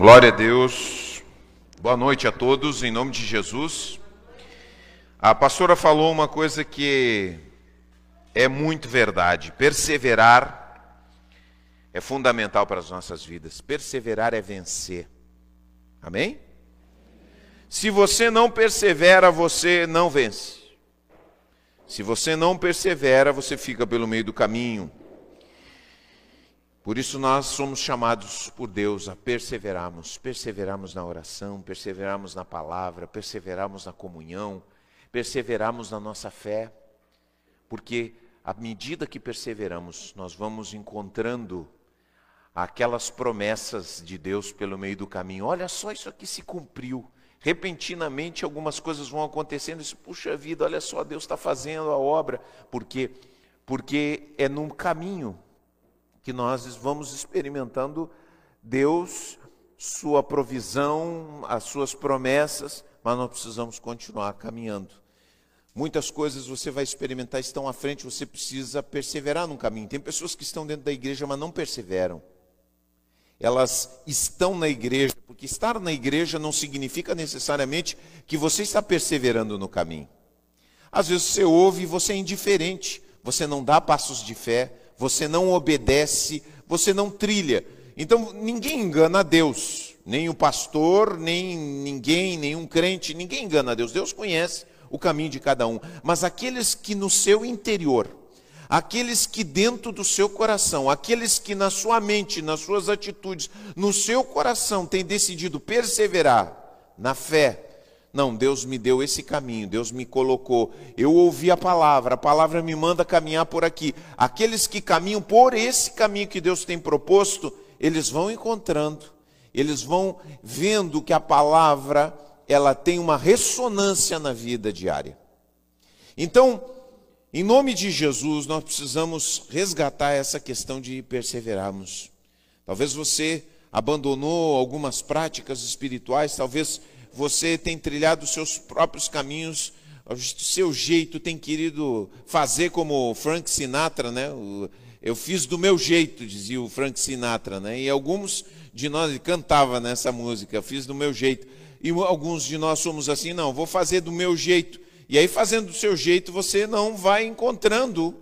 Glória a Deus. Boa noite a todos, em nome de Jesus. A pastora falou uma coisa que é muito verdade. Perseverar é fundamental para as nossas vidas. Perseverar é vencer. Amém? Se você não persevera, você não vence. Se você não persevera, você fica pelo meio do caminho. Por isso nós somos chamados por Deus a perseverarmos, perseverarmos na oração, perseverarmos na palavra, perseverarmos na comunhão, perseverarmos na nossa fé, porque à medida que perseveramos, nós vamos encontrando aquelas promessas de Deus pelo meio do caminho. Olha só, isso aqui se cumpriu. Repentinamente algumas coisas vão acontecendo. Isso, puxa vida, olha só, Deus está fazendo a obra. Por quê? Porque é num caminho que nós vamos experimentando Deus, Sua provisão, as Suas promessas, mas nós precisamos continuar caminhando. Muitas coisas você vai experimentar estão à frente, você precisa perseverar no caminho. Tem pessoas que estão dentro da igreja, mas não perseveram. Elas estão na igreja, porque estar na igreja não significa necessariamente que você está perseverando no caminho. Às vezes você ouve e você é indiferente, você não dá passos de fé, você não obedece, você não trilha. Então ninguém engana Deus, nem o pastor, nem ninguém, nenhum crente, ninguém engana Deus. Deus conhece o caminho de cada um. Mas aqueles que no seu interior, aqueles que dentro do seu coração, aqueles que na sua mente, nas suas atitudes, no seu coração têm decidido perseverar na fé, não, Deus me deu esse caminho, Deus me colocou. Eu ouvi a palavra, a palavra me manda caminhar por aqui. Aqueles que caminham por esse caminho que Deus tem proposto, eles vão encontrando, eles vão vendo que a palavra ela tem uma ressonância na vida diária. Então, em nome de Jesus, nós precisamos resgatar essa questão de perseverarmos. Talvez você abandonou algumas práticas espirituais, talvez você tem trilhado os seus próprios caminhos, o seu jeito, tem querido fazer como Frank Sinatra, né? Eu fiz do meu jeito, dizia o Frank Sinatra, né? E alguns de nós, cantava nessa música, fiz do meu jeito. E alguns de nós somos assim, não, vou fazer do meu jeito. E aí, fazendo do seu jeito, você não vai encontrando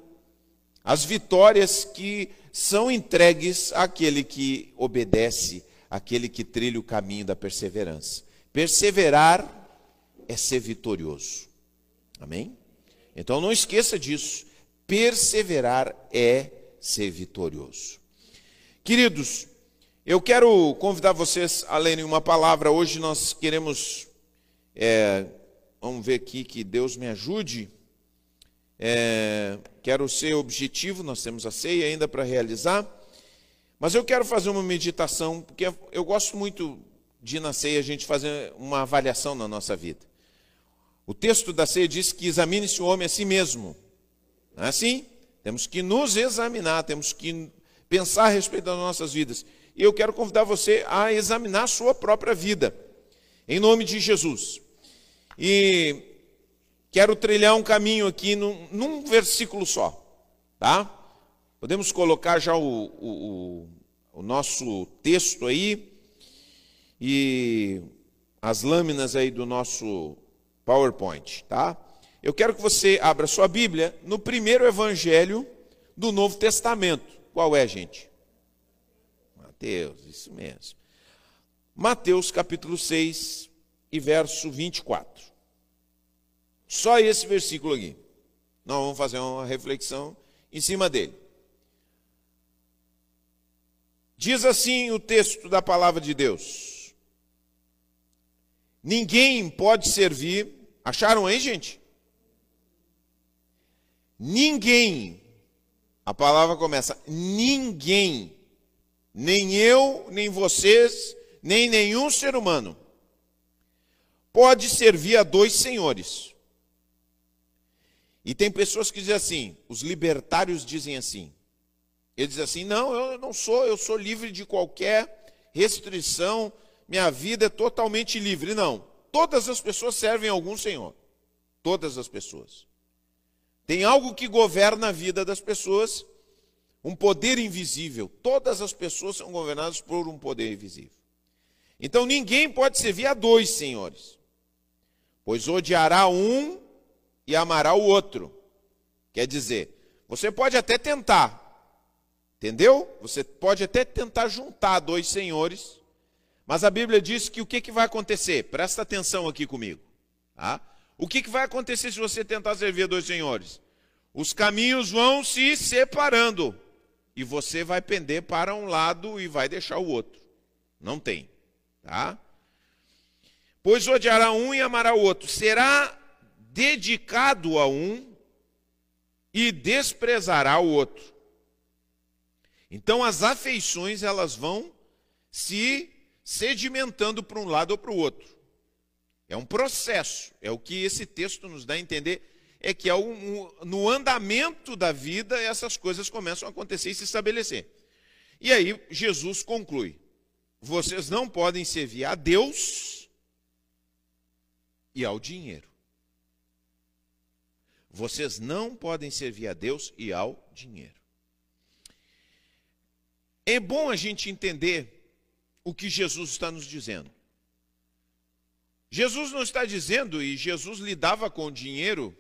as vitórias que são entregues àquele que obedece, àquele que trilha o caminho da perseverança. Perseverar é ser vitorioso. Amém? Então não esqueça disso. Perseverar é ser vitorioso. Queridos, eu quero convidar vocês a lerem uma palavra. Hoje nós queremos, é, vamos ver aqui que Deus me ajude. É, quero ser objetivo, nós temos a ceia ainda para realizar. Mas eu quero fazer uma meditação, porque eu gosto muito de na ceia a gente fazer uma avaliação na nossa vida. O texto da ceia diz que examine-se o homem a si mesmo. É assim? Temos que nos examinar, temos que pensar a respeito das nossas vidas. E eu quero convidar você a examinar a sua própria vida, em nome de Jesus. E quero trilhar um caminho aqui num, num versículo só, tá? Podemos colocar já o, o, o nosso texto aí e as lâminas aí do nosso PowerPoint, tá? Eu quero que você abra sua Bíblia no primeiro evangelho do Novo Testamento. Qual é, gente? Mateus, isso mesmo. Mateus capítulo 6 e verso 24. Só esse versículo aqui. Nós vamos fazer uma reflexão em cima dele. Diz assim o texto da palavra de Deus: Ninguém pode servir. Acharam aí, gente? Ninguém. A palavra começa: ninguém. Nem eu, nem vocês, nem nenhum ser humano pode servir a dois senhores. E tem pessoas que dizem assim, os libertários dizem assim. Eles dizem assim: não, eu não sou, eu sou livre de qualquer restrição minha vida é totalmente livre. Não. Todas as pessoas servem a algum Senhor. Todas as pessoas. Tem algo que governa a vida das pessoas, um poder invisível. Todas as pessoas são governadas por um poder invisível. Então ninguém pode servir a dois senhores, pois odiará um e amará o outro. Quer dizer, você pode até tentar, entendeu? Você pode até tentar juntar dois senhores, mas a Bíblia diz que o que, que vai acontecer? Presta atenção aqui comigo. Tá? O que, que vai acontecer se você tentar servir dois senhores? Os caminhos vão se separando e você vai pender para um lado e vai deixar o outro. Não tem, tá? Pois odiará um e amará o outro. Será dedicado a um e desprezará o outro. Então as afeições elas vão se sedimentando para um lado ou para o outro. É um processo, é o que esse texto nos dá a entender, é que no andamento da vida essas coisas começam a acontecer e se estabelecer. E aí Jesus conclui: vocês não podem servir a Deus e ao dinheiro. Vocês não podem servir a Deus e ao dinheiro. É bom a gente entender o que Jesus está nos dizendo. Jesus não está dizendo, e Jesus lidava com o dinheiro,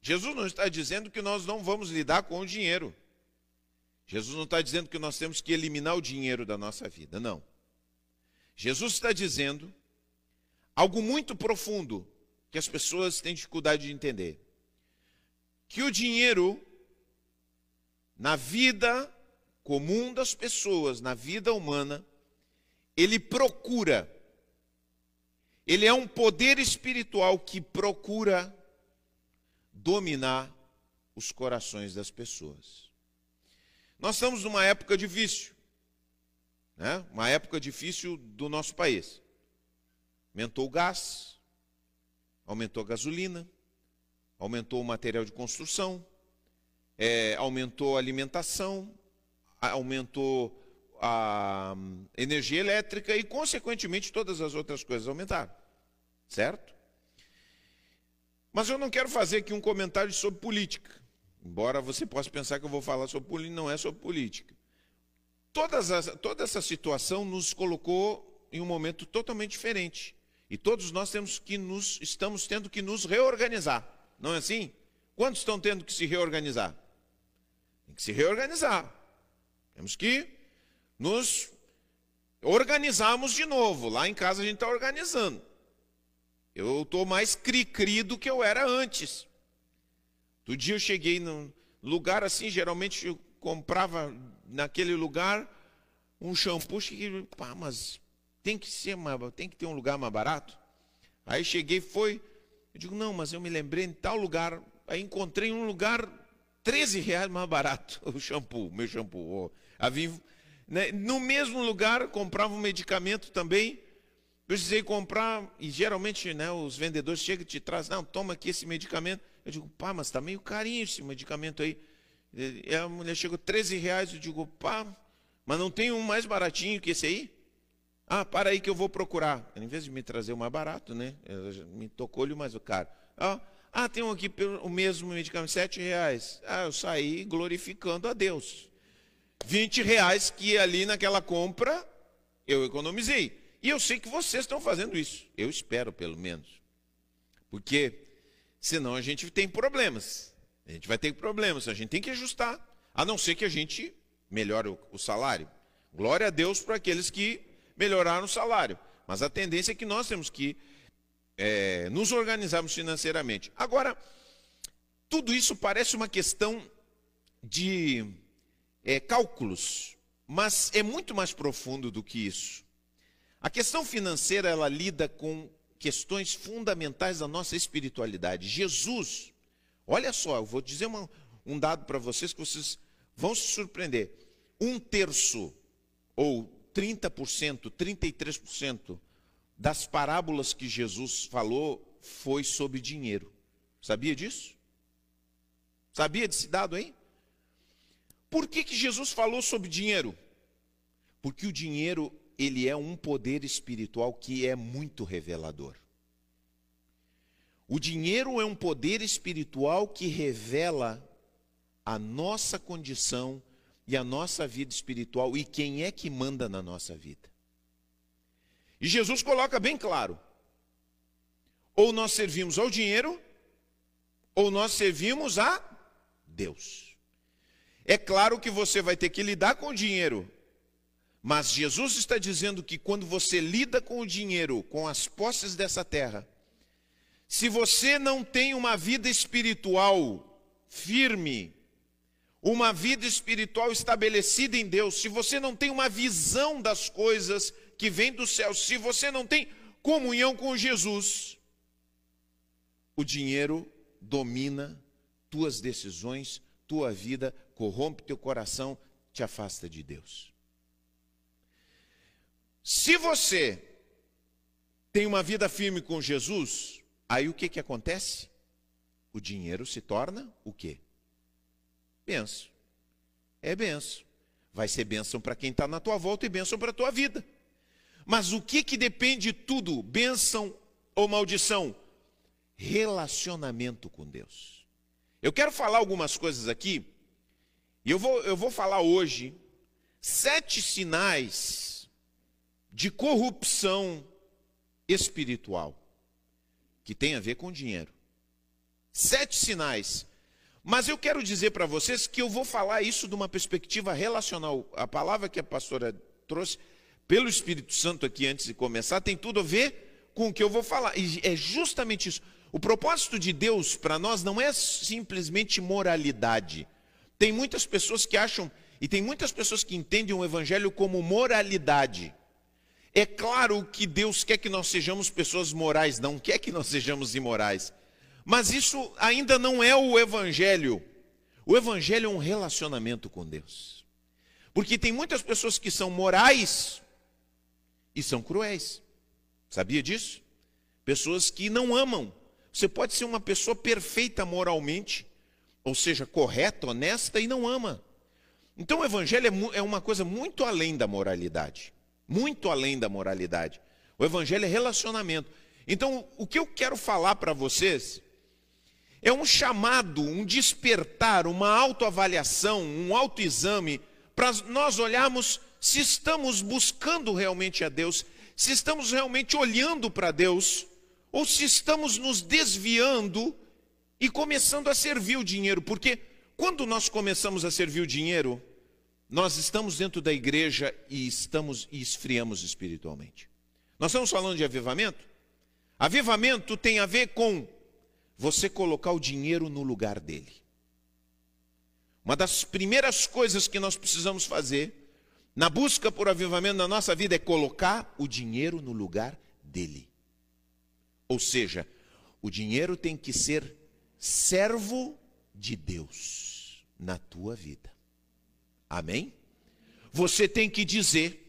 Jesus não está dizendo que nós não vamos lidar com o dinheiro. Jesus não está dizendo que nós temos que eliminar o dinheiro da nossa vida, não. Jesus está dizendo algo muito profundo que as pessoas têm dificuldade de entender. Que o dinheiro, na vida comum das pessoas, na vida humana, ele procura ele é um poder espiritual que procura dominar os corações das pessoas. Nós estamos numa época difícil, né? uma época difícil do nosso país. Aumentou o gás, aumentou a gasolina, aumentou o material de construção, é, aumentou a alimentação, aumentou a energia elétrica e, consequentemente, todas as outras coisas aumentaram. Certo? Mas eu não quero fazer aqui um comentário sobre política. Embora você possa pensar que eu vou falar sobre política, não é sobre política. Todas as, toda essa situação nos colocou em um momento totalmente diferente. E todos nós temos que nos, estamos tendo que nos reorganizar. Não é assim? Quantos estão tendo que se reorganizar? Tem que se reorganizar. Temos que nos organizarmos de novo. Lá em casa a gente está organizando. Eu estou mais cri-cri do que eu era antes. Do dia eu cheguei num lugar assim, geralmente eu comprava naquele lugar um shampoo, cheguei, pá, mas tem que ser mais, tem que ter um lugar mais barato. Aí cheguei, foi, eu digo, não, mas eu me lembrei em tal lugar, aí encontrei um lugar 13 reais mais barato, o shampoo, meu shampoo. A Vivo né? No mesmo lugar, comprava um medicamento também. Precisei comprar, e geralmente né, os vendedores chegam e te trazem, não, toma aqui esse medicamento. Eu digo, pá, mas está meio carinho esse medicamento aí. E a mulher chegou, 13 reais. Eu digo, pá, mas não tem um mais baratinho que esse aí? Ah, para aí que eu vou procurar. Em vez de me trazer o mais barato, né? Me tocou-lhe mais o caro. Ah, ah, tem um aqui o mesmo medicamento, 7 reais. Ah, eu saí glorificando a Deus. 20 reais que ali naquela compra eu economizei. E eu sei que vocês estão fazendo isso. Eu espero, pelo menos. Porque senão a gente tem problemas. A gente vai ter problemas. A gente tem que ajustar. A não ser que a gente melhore o salário. Glória a Deus para aqueles que melhoraram o salário. Mas a tendência é que nós temos que é, nos organizarmos financeiramente. Agora, tudo isso parece uma questão de é, cálculos, mas é muito mais profundo do que isso. A questão financeira ela lida com questões fundamentais da nossa espiritualidade. Jesus, olha só, eu vou dizer uma, um dado para vocês que vocês vão se surpreender. Um terço ou 30%, 33% das parábolas que Jesus falou foi sobre dinheiro. Sabia disso? Sabia desse dado aí? Por que, que Jesus falou sobre dinheiro? Porque o dinheiro, ele é um poder espiritual que é muito revelador. O dinheiro é um poder espiritual que revela a nossa condição e a nossa vida espiritual e quem é que manda na nossa vida. E Jesus coloca bem claro: ou nós servimos ao dinheiro, ou nós servimos a Deus. É claro que você vai ter que lidar com o dinheiro, mas Jesus está dizendo que quando você lida com o dinheiro, com as posses dessa terra, se você não tem uma vida espiritual firme, uma vida espiritual estabelecida em Deus, se você não tem uma visão das coisas que vem do céu, se você não tem comunhão com Jesus, o dinheiro domina tuas decisões, tua vida, corrompe teu coração, te afasta de Deus. Se você tem uma vida firme com Jesus, aí o que, que acontece? O dinheiro se torna o quê? Benção. É benção. Vai ser benção para quem está na tua volta e benção para a tua vida. Mas o que, que depende de tudo, benção ou maldição? Relacionamento com Deus. Eu quero falar algumas coisas aqui, e eu vou, eu vou falar hoje sete sinais de corrupção espiritual que tem a ver com dinheiro. Sete sinais. Mas eu quero dizer para vocês que eu vou falar isso de uma perspectiva relacional. A palavra que a pastora trouxe pelo Espírito Santo aqui antes de começar tem tudo a ver com o que eu vou falar. E é justamente isso. O propósito de Deus para nós não é simplesmente moralidade. Tem muitas pessoas que acham, e tem muitas pessoas que entendem o Evangelho como moralidade. É claro que Deus quer que nós sejamos pessoas morais, não quer que nós sejamos imorais. Mas isso ainda não é o Evangelho. O Evangelho é um relacionamento com Deus. Porque tem muitas pessoas que são morais e são cruéis. Sabia disso? Pessoas que não amam. Você pode ser uma pessoa perfeita moralmente, ou seja, correta, honesta e não ama. Então o Evangelho é, é uma coisa muito além da moralidade muito além da moralidade. O evangelho é relacionamento. Então, o que eu quero falar para vocês é um chamado, um despertar, uma autoavaliação, um autoexame para nós olharmos se estamos buscando realmente a Deus, se estamos realmente olhando para Deus, ou se estamos nos desviando e começando a servir o dinheiro, porque quando nós começamos a servir o dinheiro, nós estamos dentro da igreja e estamos e esfriamos espiritualmente. Nós estamos falando de avivamento? Avivamento tem a ver com você colocar o dinheiro no lugar dele. Uma das primeiras coisas que nós precisamos fazer na busca por avivamento na nossa vida é colocar o dinheiro no lugar dele. Ou seja, o dinheiro tem que ser servo de Deus na tua vida. Amém? Você tem que dizer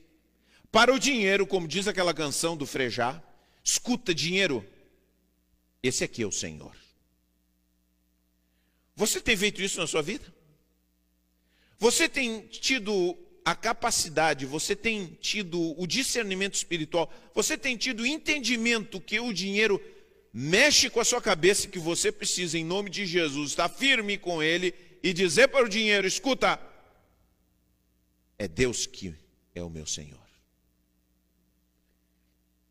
para o dinheiro, como diz aquela canção do Frejá, escuta dinheiro, esse aqui é o Senhor. Você tem feito isso na sua vida? Você tem tido a capacidade, você tem tido o discernimento espiritual, você tem tido o entendimento que o dinheiro mexe com a sua cabeça, que você precisa, em nome de Jesus, estar firme com ele e dizer para o dinheiro: escuta, é Deus que é o meu Senhor.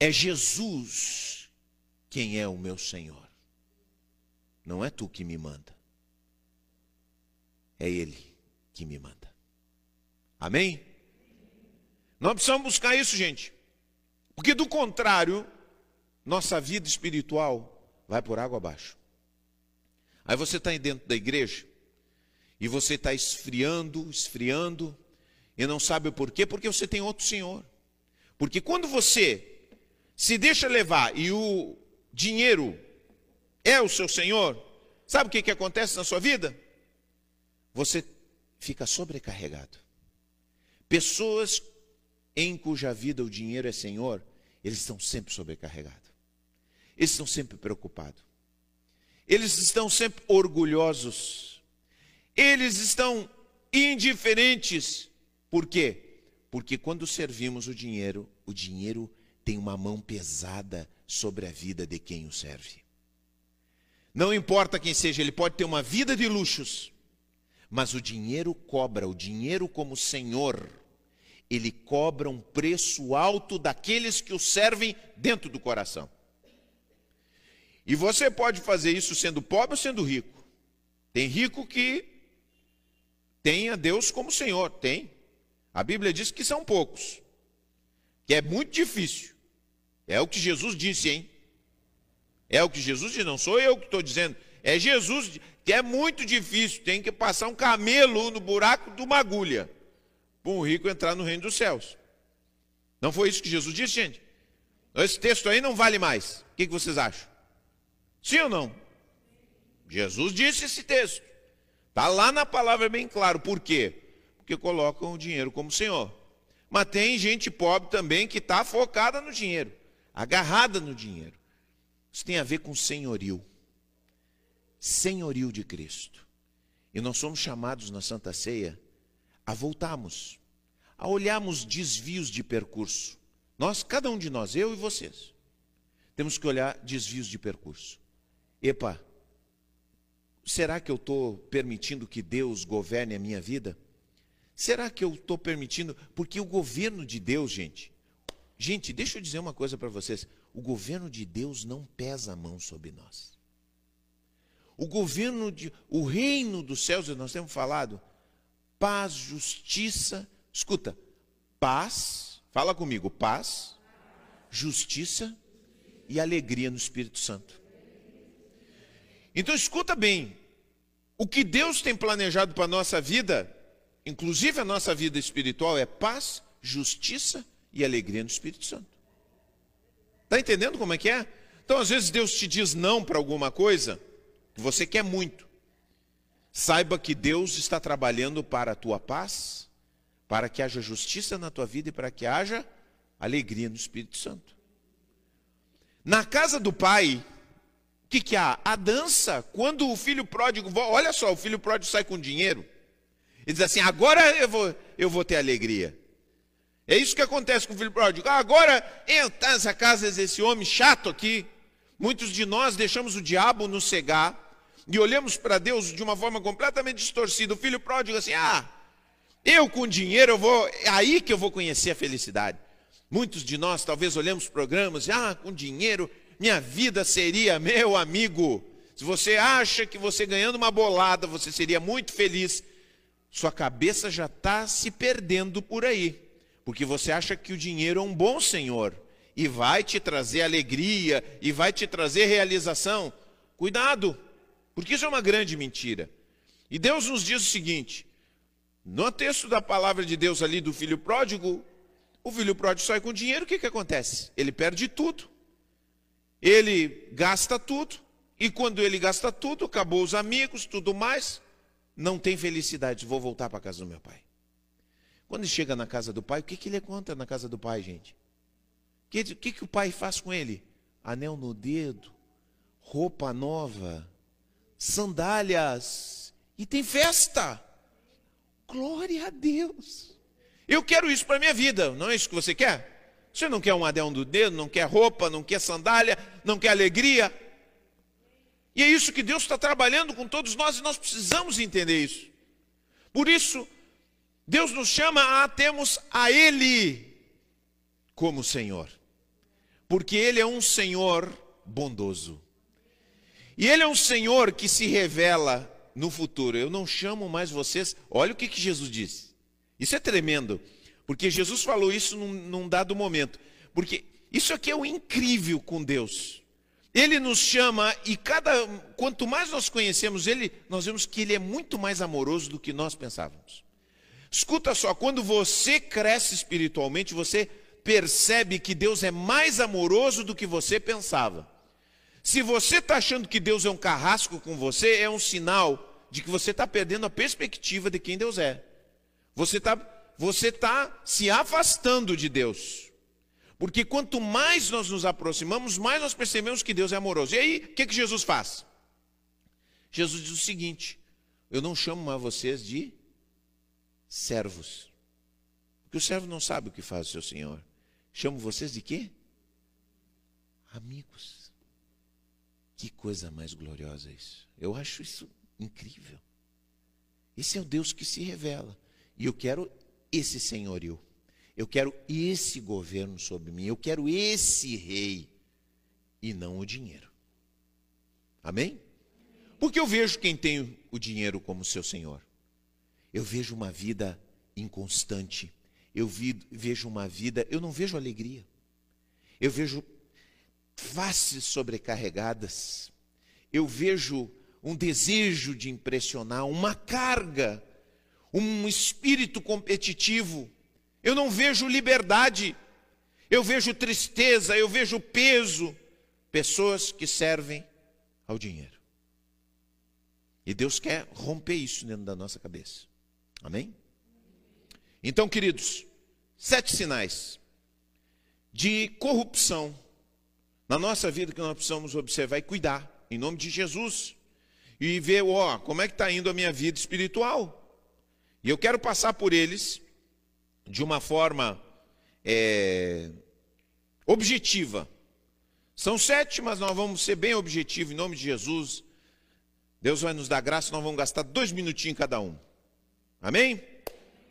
É Jesus quem é o meu Senhor. Não é tu que me manda. É Ele que me manda. Amém? Nós precisamos buscar isso, gente. Porque do contrário, nossa vida espiritual vai por água abaixo. Aí você está dentro da igreja e você está esfriando, esfriando, e não sabe o porquê, porque você tem outro Senhor. Porque quando você se deixa levar e o dinheiro é o seu Senhor, sabe o que, que acontece na sua vida? Você fica sobrecarregado. Pessoas em cuja vida o dinheiro é Senhor, eles estão sempre sobrecarregados. Eles estão sempre preocupados. Eles estão sempre orgulhosos. Eles estão indiferentes por quê? Porque quando servimos o dinheiro, o dinheiro tem uma mão pesada sobre a vida de quem o serve. Não importa quem seja, ele pode ter uma vida de luxos, mas o dinheiro cobra, o dinheiro como senhor, ele cobra um preço alto daqueles que o servem dentro do coração. E você pode fazer isso sendo pobre ou sendo rico. Tem rico que tem a Deus como Senhor, tem. A Bíblia diz que são poucos, que é muito difícil. É o que Jesus disse, hein? É o que Jesus disse, não sou eu que estou dizendo. É Jesus que é muito difícil, tem que passar um camelo no buraco de uma agulha para um rico entrar no reino dos céus. Não foi isso que Jesus disse, gente? Esse texto aí não vale mais. O que vocês acham? Sim ou não? Jesus disse esse texto. Está lá na palavra bem claro. Por quê? Porque colocam o dinheiro como Senhor. Mas tem gente pobre também que está focada no dinheiro, agarrada no dinheiro. Isso tem a ver com senhorio. Senhorio de Cristo. E nós somos chamados na Santa Ceia a voltarmos, a olharmos desvios de percurso. Nós, cada um de nós, eu e vocês, temos que olhar desvios de percurso. Epa, será que eu estou permitindo que Deus governe a minha vida? Será que eu estou permitindo? Porque o governo de Deus, gente, gente, deixa eu dizer uma coisa para vocês: o governo de Deus não pesa a mão sobre nós. O governo de, o reino dos céus, nós temos falado, paz, justiça, escuta, paz, fala comigo, paz, justiça e alegria no Espírito Santo. Então escuta bem, o que Deus tem planejado para a nossa vida, inclusive a nossa vida espiritual, é paz, justiça e alegria no Espírito Santo. Está entendendo como é que é? Então, às vezes, Deus te diz não para alguma coisa que você quer muito. Saiba que Deus está trabalhando para a tua paz, para que haja justiça na tua vida e para que haja alegria no Espírito Santo. Na casa do pai, que, que há? A dança. Quando o filho pródigo, olha só, o filho pródigo sai com dinheiro. Ele diz assim: agora eu vou, eu vou ter alegria. É isso que acontece com o filho pródigo. Ah, agora entrar nessa casa desse homem chato aqui. Muitos de nós deixamos o diabo nos cegar e olhamos para Deus de uma forma completamente distorcida. O filho pródigo assim: ah, eu com dinheiro eu vou, é aí que eu vou conhecer a felicidade. Muitos de nós talvez olhamos programas, ah, com dinheiro minha vida seria meu amigo. Se você acha que você ganhando uma bolada, você seria muito feliz, sua cabeça já está se perdendo por aí. Porque você acha que o dinheiro é um bom senhor e vai te trazer alegria e vai te trazer realização. Cuidado, porque isso é uma grande mentira. E Deus nos diz o seguinte: no texto da palavra de Deus ali do filho pródigo, o filho pródigo sai com dinheiro, o que, que acontece? Ele perde tudo. Ele gasta tudo, e quando ele gasta tudo, acabou os amigos, tudo mais, não tem felicidade. Vou voltar para a casa do meu pai. Quando ele chega na casa do pai, o que, que ele conta na casa do pai, gente? O que, que, que o pai faz com ele? Anel no dedo, roupa nova, sandálias, e tem festa. Glória a Deus. Eu quero isso para a minha vida, não é isso que você quer? Você não quer um adão do dedo, não quer roupa, não quer sandália, não quer alegria. E é isso que Deus está trabalhando com todos nós e nós precisamos entender isso. Por isso, Deus nos chama a termos a Ele como Senhor. Porque Ele é um Senhor bondoso. E Ele é um Senhor que se revela no futuro. Eu não chamo mais vocês. Olha o que, que Jesus disse. Isso é tremendo. Porque Jesus falou isso num, num dado momento. Porque isso aqui é o incrível com Deus. Ele nos chama e cada quanto mais nós conhecemos ele, nós vemos que ele é muito mais amoroso do que nós pensávamos. Escuta só, quando você cresce espiritualmente, você percebe que Deus é mais amoroso do que você pensava. Se você está achando que Deus é um carrasco com você, é um sinal de que você está perdendo a perspectiva de quem Deus é. Você está você está se afastando de Deus. Porque quanto mais nós nos aproximamos, mais nós percebemos que Deus é amoroso. E aí, o que, que Jesus faz? Jesus diz o seguinte: Eu não chamo mais vocês de servos. Porque o servo não sabe o que faz o seu senhor. Chamo vocês de quê? Amigos. Que coisa mais gloriosa isso. Eu acho isso incrível. Esse é o Deus que se revela. E eu quero esse senhorio. Eu quero esse governo sobre mim, eu quero esse rei e não o dinheiro. Amém? Porque eu vejo quem tem o dinheiro como seu senhor. Eu vejo uma vida inconstante. Eu vi, vejo uma vida, eu não vejo alegria. Eu vejo faces sobrecarregadas. Eu vejo um desejo de impressionar, uma carga, um espírito competitivo. Eu não vejo liberdade. Eu vejo tristeza, eu vejo peso. Pessoas que servem ao dinheiro. E Deus quer romper isso dentro da nossa cabeça. Amém? Então, queridos, sete sinais de corrupção na nossa vida que nós precisamos observar e cuidar, em nome de Jesus, e ver, ó, como é que está indo a minha vida espiritual. E eu quero passar por eles de uma forma é, objetiva. São sete, mas nós vamos ser bem objetivos em nome de Jesus. Deus vai nos dar graça, nós vamos gastar dois minutinhos cada um. Amém?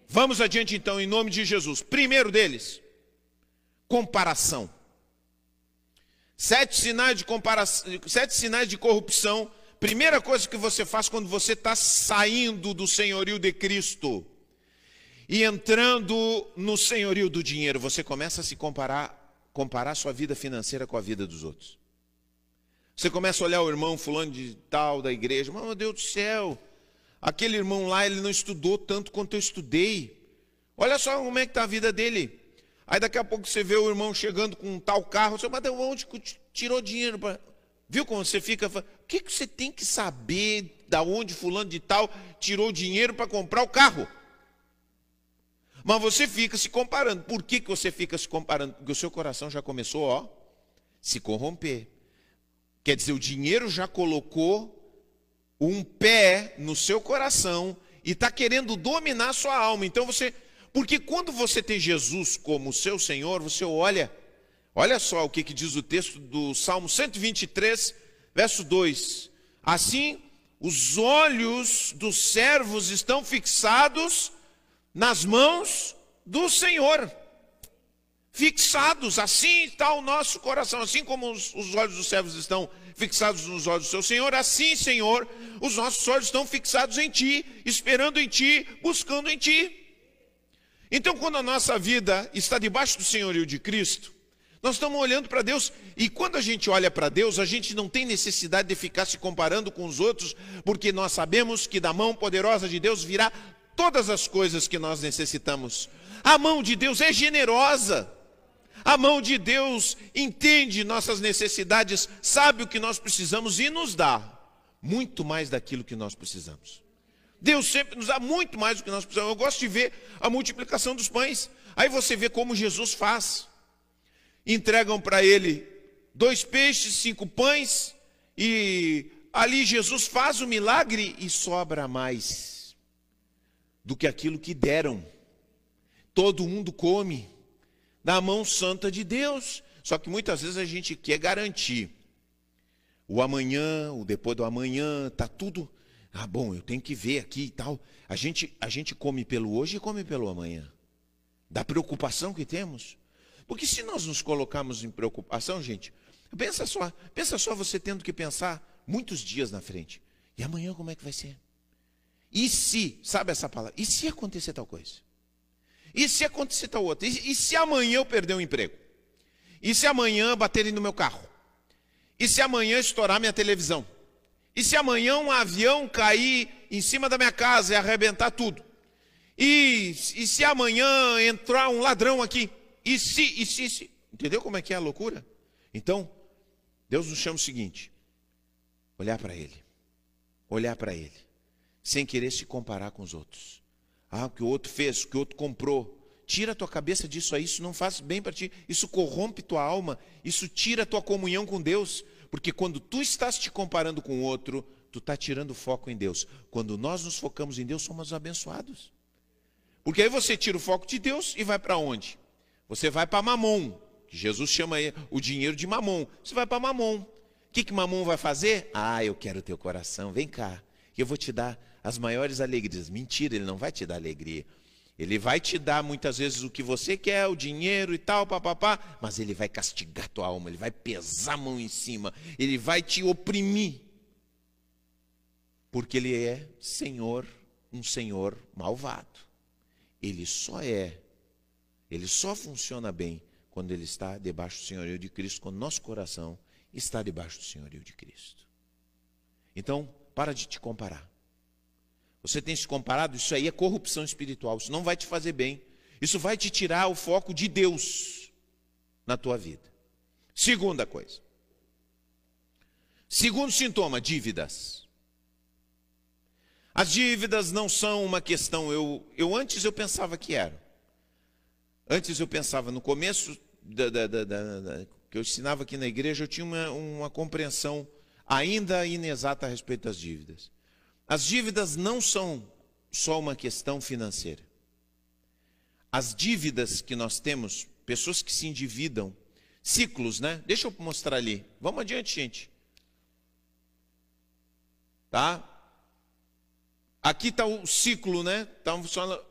Vamos adiante então, em nome de Jesus. Primeiro deles, comparação. Sete sinais de comparação, sete sinais de corrupção. Primeira coisa que você faz quando você está saindo do senhorio de Cristo e entrando no senhorio do dinheiro, você começa a se comparar, comparar sua vida financeira com a vida dos outros. Você começa a olhar o irmão fulano de tal da igreja, meu Deus do céu, Aquele irmão lá, ele não estudou tanto quanto eu estudei. Olha só como é que está a vida dele. Aí daqui a pouco você vê o irmão chegando com um tal carro, você mas onde tirou dinheiro? Pra... Viu como você fica? O que, que você tem que saber da onde fulano de tal tirou dinheiro para comprar o carro? Mas você fica se comparando. Por que, que você fica se comparando? Porque o seu coração já começou, ó, se corromper. Quer dizer, o dinheiro já colocou um pé no seu coração e está querendo dominar a sua alma. Então você, porque quando você tem Jesus como seu Senhor, você olha, olha só o que, que diz o texto do Salmo 123, verso 2: Assim, os olhos dos servos estão fixados nas mãos do Senhor. Fixados, assim está o nosso coração, assim como os, os olhos dos servos estão fixados nos olhos do seu Senhor, assim, Senhor, os nossos olhos estão fixados em Ti, esperando em Ti, buscando em Ti. Então, quando a nossa vida está debaixo do senhorio de Cristo, nós estamos olhando para Deus, e quando a gente olha para Deus, a gente não tem necessidade de ficar se comparando com os outros, porque nós sabemos que da mão poderosa de Deus virá todas as coisas que nós necessitamos. A mão de Deus é generosa. A mão de Deus entende nossas necessidades, sabe o que nós precisamos e nos dá muito mais daquilo que nós precisamos. Deus sempre nos dá muito mais do que nós precisamos. Eu gosto de ver a multiplicação dos pães. Aí você vê como Jesus faz. Entregam para ele dois peixes, cinco pães, e ali Jesus faz o milagre e sobra mais do que aquilo que deram. Todo mundo come da mão santa de Deus. Só que muitas vezes a gente quer garantir o amanhã, o depois do amanhã, tá tudo. Ah, bom, eu tenho que ver aqui e tal. A gente, a gente come pelo hoje e come pelo amanhã. Da preocupação que temos. Porque se nós nos colocarmos em preocupação, gente, pensa só, pensa só você tendo que pensar muitos dias na frente. E amanhã como é que vai ser? E se, sabe essa palavra? E se acontecer tal coisa? E se acontecer tal outra? E, e se amanhã eu perder o emprego? E se amanhã baterem no meu carro? E se amanhã estourar minha televisão? E se amanhã um avião cair em cima da minha casa e arrebentar tudo? E, e se amanhã entrar um ladrão aqui? E se, e se, e se? Entendeu como é que é a loucura? Então, Deus nos chama o seguinte: olhar para Ele, olhar para Ele, sem querer se comparar com os outros. Ah, o que o outro fez, o que o outro comprou. Tira a tua cabeça disso aí, isso não faz bem para ti, isso corrompe tua alma, isso tira a tua comunhão com Deus, porque quando tu estás te comparando com o outro, tu está tirando foco em Deus. Quando nós nos focamos em Deus, somos abençoados. Porque aí você tira o foco de Deus e vai para onde? Você vai para Mamon, Jesus chama o dinheiro de Mamon. Você vai para Mamon. O que, que Mamon vai fazer? Ah, eu quero teu coração, vem cá, eu vou te dar as maiores alegrias. Mentira, ele não vai te dar alegria. Ele vai te dar muitas vezes o que você quer, o dinheiro e tal, papapá, mas ele vai castigar tua alma, ele vai pesar a mão em cima, ele vai te oprimir. Porque ele é Senhor, um Senhor malvado. Ele só é, ele só funciona bem quando ele está debaixo do senhorio de Cristo, quando nosso coração está debaixo do senhorio de Cristo. Então, para de te comparar. Você tem se comparado, isso aí é corrupção espiritual, isso não vai te fazer bem. Isso vai te tirar o foco de Deus na tua vida. Segunda coisa. Segundo sintoma, dívidas. As dívidas não são uma questão, eu, eu antes eu pensava que era. Antes eu pensava, no começo da, da, da, da que eu ensinava aqui na igreja, eu tinha uma, uma compreensão ainda inexata a respeito das dívidas. As dívidas não são só uma questão financeira. As dívidas que nós temos, pessoas que se endividam, ciclos, né? Deixa eu mostrar ali. Vamos adiante, gente. Tá? Aqui está o ciclo, né? Tá funcionando.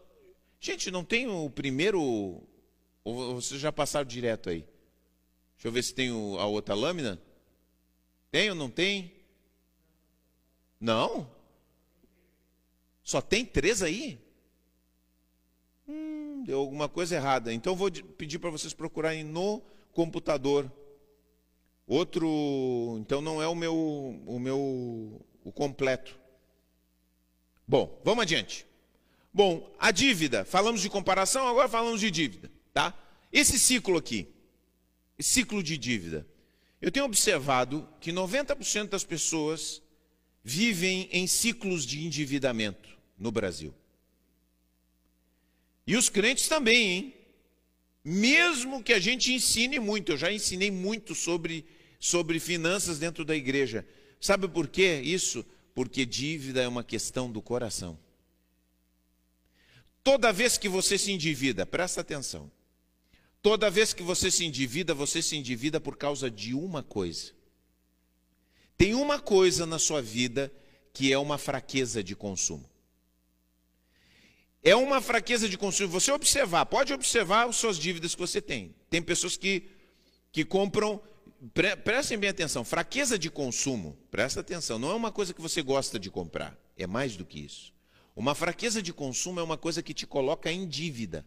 Gente, não tem o primeiro. Ou vocês já passaram direto aí? Deixa eu ver se tem a outra lâmina. Tem ou não tem? Não? Só tem três aí? Hum, deu alguma coisa errada. Então vou pedir para vocês procurarem no computador. Outro, então não é o meu o meu o completo. Bom, vamos adiante. Bom, a dívida, falamos de comparação, agora falamos de dívida, tá? Esse ciclo aqui, esse ciclo de dívida. Eu tenho observado que 90% das pessoas vivem em ciclos de endividamento no Brasil. E os crentes também, hein? Mesmo que a gente ensine muito, eu já ensinei muito sobre, sobre finanças dentro da igreja. Sabe por quê isso? Porque dívida é uma questão do coração. Toda vez que você se endivida, presta atenção. Toda vez que você se endivida, você se endivida por causa de uma coisa. Tem uma coisa na sua vida que é uma fraqueza de consumo. É uma fraqueza de consumo. Você observar, pode observar as suas dívidas que você tem. Tem pessoas que, que compram. Pre, prestem bem atenção, fraqueza de consumo, presta atenção, não é uma coisa que você gosta de comprar, é mais do que isso. Uma fraqueza de consumo é uma coisa que te coloca em dívida.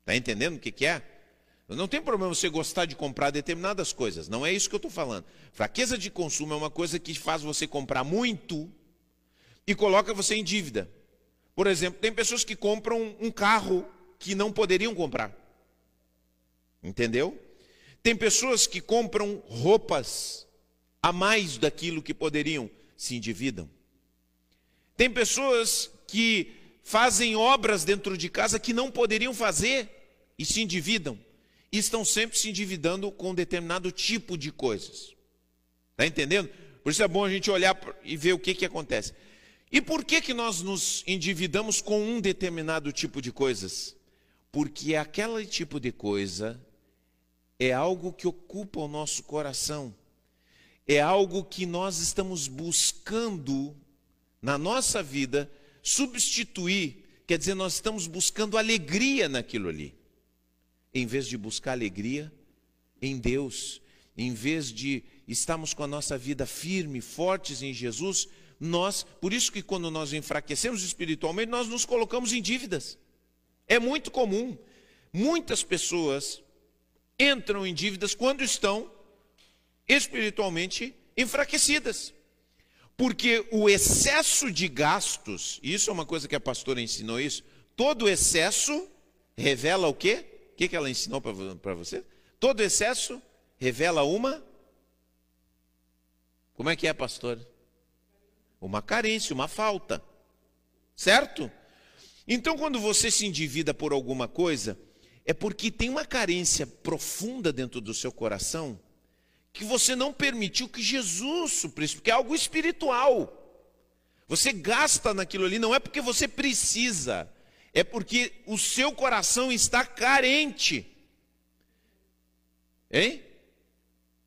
Está entendendo o que, que é? Não tem problema você gostar de comprar determinadas coisas, não é isso que eu estou falando. Fraqueza de consumo é uma coisa que faz você comprar muito e coloca você em dívida. Por exemplo, tem pessoas que compram um carro que não poderiam comprar. Entendeu? Tem pessoas que compram roupas a mais daquilo que poderiam, se endividam. Tem pessoas que fazem obras dentro de casa que não poderiam fazer e se endividam. E estão sempre se endividando com determinado tipo de coisas. Está entendendo? Por isso é bom a gente olhar e ver o que, que acontece. E por que, que nós nos endividamos com um determinado tipo de coisas? Porque aquele tipo de coisa é algo que ocupa o nosso coração, é algo que nós estamos buscando na nossa vida substituir, quer dizer, nós estamos buscando alegria naquilo ali, em vez de buscar alegria em Deus, em vez de estarmos com a nossa vida firme, fortes em Jesus, nós, por isso que quando nós enfraquecemos espiritualmente, nós nos colocamos em dívidas. É muito comum. Muitas pessoas entram em dívidas quando estão espiritualmente enfraquecidas. Porque o excesso de gastos, isso é uma coisa que a pastora ensinou isso, todo excesso revela o quê? O que, que ela ensinou para você? Todo excesso revela uma. Como é que é, pastora? Uma carência, uma falta. Certo? Então, quando você se endivida por alguma coisa, é porque tem uma carência profunda dentro do seu coração que você não permitiu que Jesus suprisse, porque é algo espiritual. Você gasta naquilo ali, não é porque você precisa, é porque o seu coração está carente. Hein?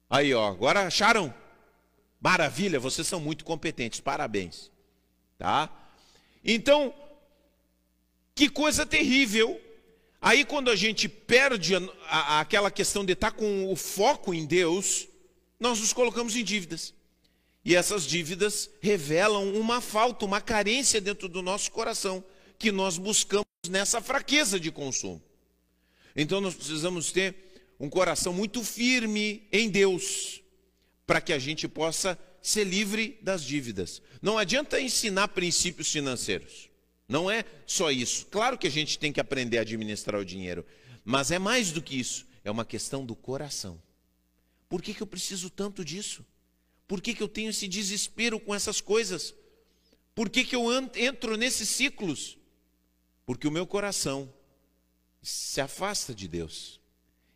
Aí, ó, agora acharam? Maravilha, vocês são muito competentes, parabéns. Tá? Então, Que coisa terrível. Aí, quando a gente perde a, a, aquela questão de estar com o foco em Deus, nós nos colocamos em dívidas. E essas dívidas revelam uma falta, uma carência dentro do nosso coração, que nós buscamos nessa fraqueza de consumo. Então, nós precisamos ter um coração muito firme em Deus, para que a gente possa ser livre das dívidas. Não adianta ensinar princípios financeiros. Não é só isso. Claro que a gente tem que aprender a administrar o dinheiro, mas é mais do que isso. É uma questão do coração. Por que, que eu preciso tanto disso? Por que, que eu tenho esse desespero com essas coisas? Por que, que eu entro nesses ciclos? Porque o meu coração se afasta de Deus.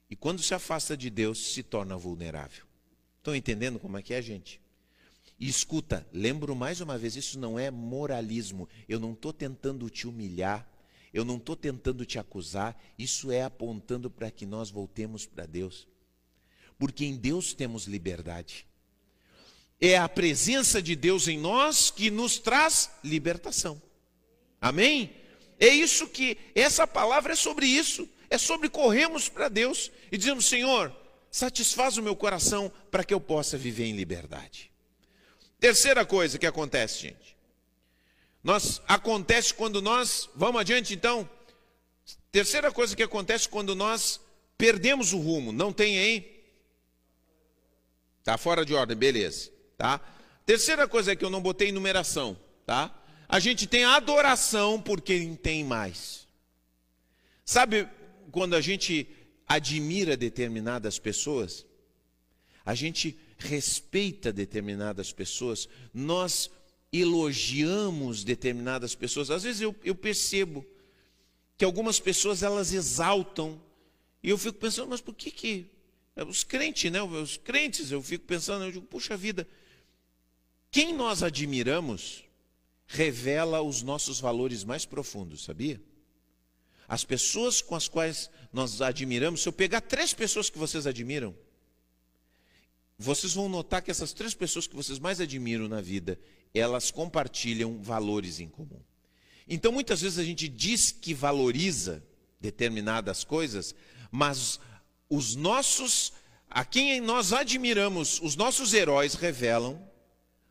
E quando se afasta de Deus, se torna vulnerável. Estão entendendo como é que é, gente? E escuta, lembro mais uma vez, isso não é moralismo. Eu não estou tentando te humilhar, eu não estou tentando te acusar, isso é apontando para que nós voltemos para Deus. Porque em Deus temos liberdade. É a presença de Deus em nós que nos traz libertação. Amém? É isso que, essa palavra é sobre isso. É sobre corrermos para Deus e dizemos: Senhor, satisfaz o meu coração para que eu possa viver em liberdade. Terceira coisa que acontece, gente. Nós acontece quando nós, vamos adiante então. Terceira coisa que acontece quando nós perdemos o rumo, não tem aí? Tá fora de ordem, beleza, tá? Terceira coisa é que eu não botei numeração, tá? A gente tem adoração por quem tem mais. Sabe quando a gente admira determinadas pessoas? A gente respeita determinadas pessoas, nós elogiamos determinadas pessoas. Às vezes eu, eu percebo que algumas pessoas elas exaltam, e eu fico pensando, mas por que que. É, os crentes, né? Os crentes, eu fico pensando, eu digo, puxa vida, quem nós admiramos revela os nossos valores mais profundos, sabia? As pessoas com as quais nós admiramos, se eu pegar três pessoas que vocês admiram, vocês vão notar que essas três pessoas que vocês mais admiram na vida, elas compartilham valores em comum. Então, muitas vezes a gente diz que valoriza determinadas coisas, mas os nossos, a quem nós admiramos, os nossos heróis revelam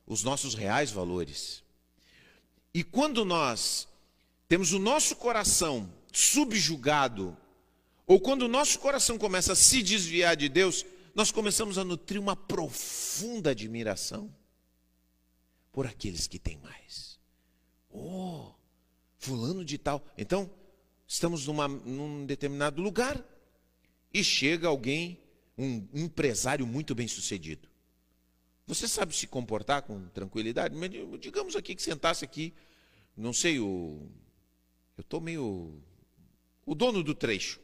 os nossos reais valores. E quando nós temos o nosso coração subjugado, ou quando o nosso coração começa a se desviar de Deus, nós começamos a nutrir uma profunda admiração por aqueles que têm mais. Oh, fulano de tal. Então, estamos numa, num determinado lugar e chega alguém, um empresário muito bem sucedido. Você sabe se comportar com tranquilidade? Mas digamos aqui que sentasse aqui, não sei, o. Eu estou meio. O dono do trecho.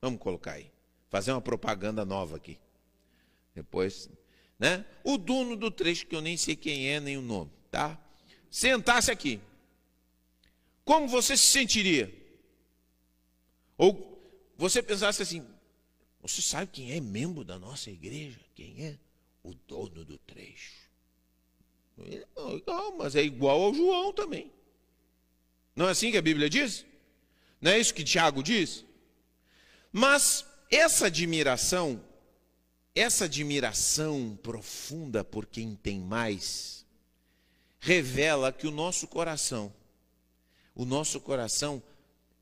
Vamos colocar aí fazer uma propaganda nova aqui. Depois, né? O dono do trecho, que eu nem sei quem é, nem o nome, tá? Sentasse aqui. Como você se sentiria? Ou você pensasse assim: você sabe quem é membro da nossa igreja? Quem é? O dono do trecho. Não, mas é igual ao João também. Não é assim que a Bíblia diz? Não é isso que Tiago diz? Mas essa admiração, essa admiração profunda por quem tem mais, revela que o nosso coração, o nosso coração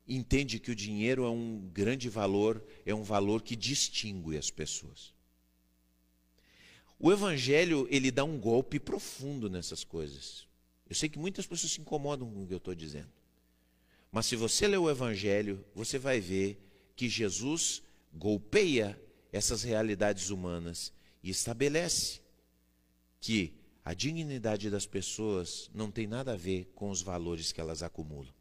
entende que o dinheiro é um grande valor, é um valor que distingue as pessoas. O evangelho, ele dá um golpe profundo nessas coisas. Eu sei que muitas pessoas se incomodam com o que eu estou dizendo. Mas se você ler o evangelho, você vai ver que Jesus golpeia essas realidades humanas e estabelece que a dignidade das pessoas não tem nada a ver com os valores que elas acumulam.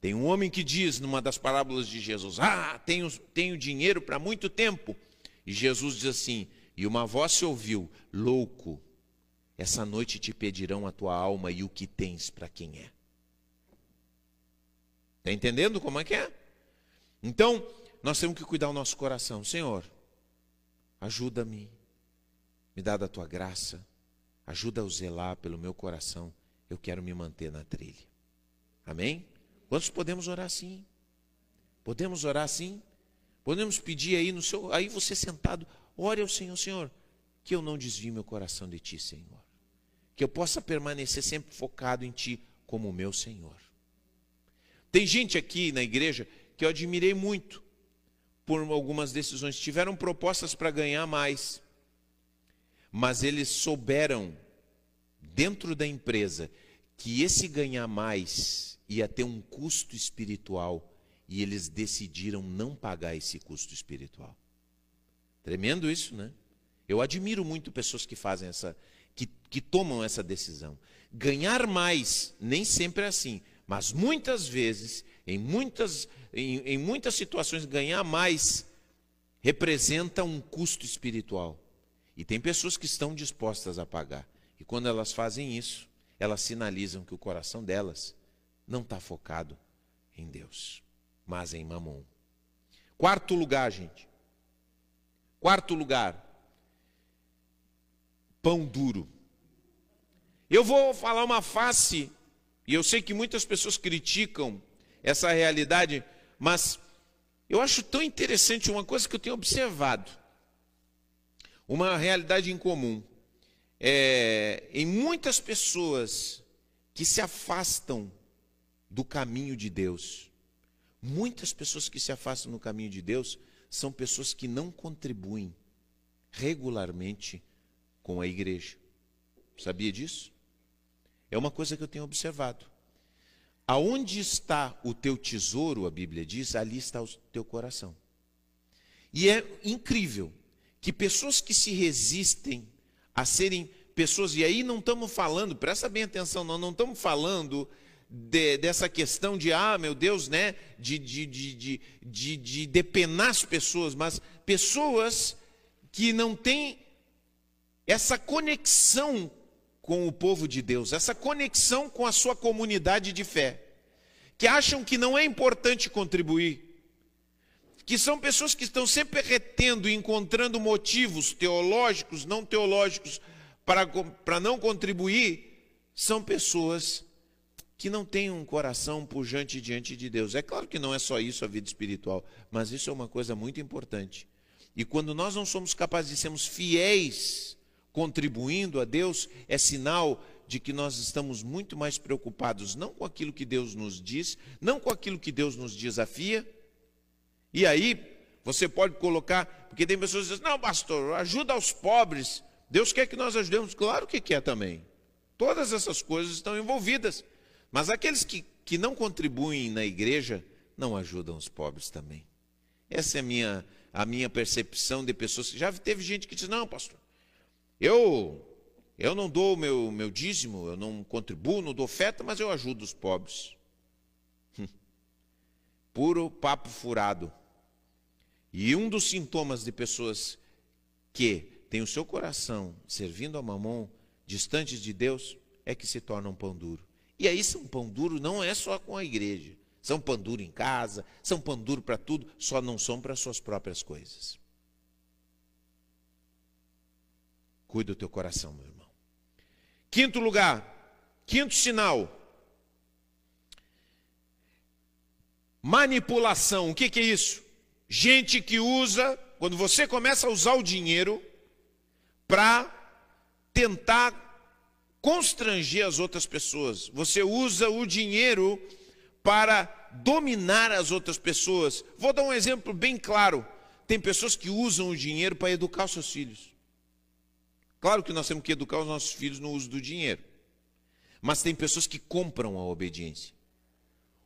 Tem um homem que diz numa das parábolas de Jesus: Ah, tenho, tenho dinheiro para muito tempo. E Jesus diz assim: E uma voz se ouviu: Louco, essa noite te pedirão a tua alma e o que tens para quem é. Está entendendo como é que é? Então, nós temos que cuidar do nosso coração. Senhor, ajuda-me, me dá da tua graça, ajuda a zelar pelo meu coração. Eu quero me manter na trilha. Amém? Quantos podemos orar assim? Podemos orar assim? Podemos pedir aí no seu, aí você sentado, ore ao Senhor, Senhor, que eu não desvie meu coração de ti, Senhor. Que eu possa permanecer sempre focado em ti como o meu Senhor. Tem gente aqui na igreja que eu admirei muito por algumas decisões, tiveram propostas para ganhar mais, mas eles souberam dentro da empresa que esse ganhar mais ia ter um custo espiritual e eles decidiram não pagar esse custo espiritual. Tremendo isso, né? Eu admiro muito pessoas que fazem essa, que, que tomam essa decisão. Ganhar mais nem sempre é assim, mas muitas vezes, em muitas, em, em muitas situações, ganhar mais representa um custo espiritual. E tem pessoas que estão dispostas a pagar. E quando elas fazem isso, elas sinalizam que o coração delas não está focado em Deus, mas em Mamon. Quarto lugar, gente. Quarto lugar. Pão duro. Eu vou falar uma face, e eu sei que muitas pessoas criticam essa realidade, mas eu acho tão interessante uma coisa que eu tenho observado. Uma realidade incomum. É, em muitas pessoas que se afastam do caminho de Deus. Muitas pessoas que se afastam do caminho de Deus são pessoas que não contribuem regularmente com a igreja. Sabia disso? É uma coisa que eu tenho observado. Aonde está o teu tesouro, a Bíblia diz, ali está o teu coração. E é incrível que pessoas que se resistem a serem pessoas, e aí não estamos falando, presta bem atenção, nós não estamos falando de, dessa questão de, ah, meu Deus, né, de, de, de, de, de depenar as pessoas, mas pessoas que não têm essa conexão com o povo de Deus, essa conexão com a sua comunidade de fé, que acham que não é importante contribuir, que são pessoas que estão sempre retendo e encontrando motivos teológicos, não teológicos, para, para não contribuir, são pessoas que não tem um coração pujante diante de Deus. É claro que não é só isso a vida espiritual, mas isso é uma coisa muito importante. E quando nós não somos capazes de sermos fiéis contribuindo a Deus, é sinal de que nós estamos muito mais preocupados não com aquilo que Deus nos diz, não com aquilo que Deus nos desafia. E aí, você pode colocar, porque tem pessoas que dizem, não, pastor, ajuda aos pobres. Deus quer que nós ajudemos, claro que quer também. Todas essas coisas estão envolvidas. Mas aqueles que, que não contribuem na igreja não ajudam os pobres também. Essa é a minha, a minha percepção de pessoas já teve gente que diz: Não, pastor, eu, eu não dou o meu, meu dízimo, eu não contribuo, não dou oferta, mas eu ajudo os pobres. Puro papo furado. E um dos sintomas de pessoas que têm o seu coração servindo a mamão, distantes de Deus, é que se tornam pão duro. E aí são pão duro não é só com a igreja. São pão duro em casa, são pão duro para tudo, só não são para suas próprias coisas. Cuida do teu coração, meu irmão. Quinto lugar, quinto sinal. Manipulação. O que, que é isso? Gente que usa, quando você começa a usar o dinheiro para tentar constranger as outras pessoas. Você usa o dinheiro para dominar as outras pessoas. Vou dar um exemplo bem claro. Tem pessoas que usam o dinheiro para educar os seus filhos. Claro que nós temos que educar os nossos filhos no uso do dinheiro. Mas tem pessoas que compram a obediência.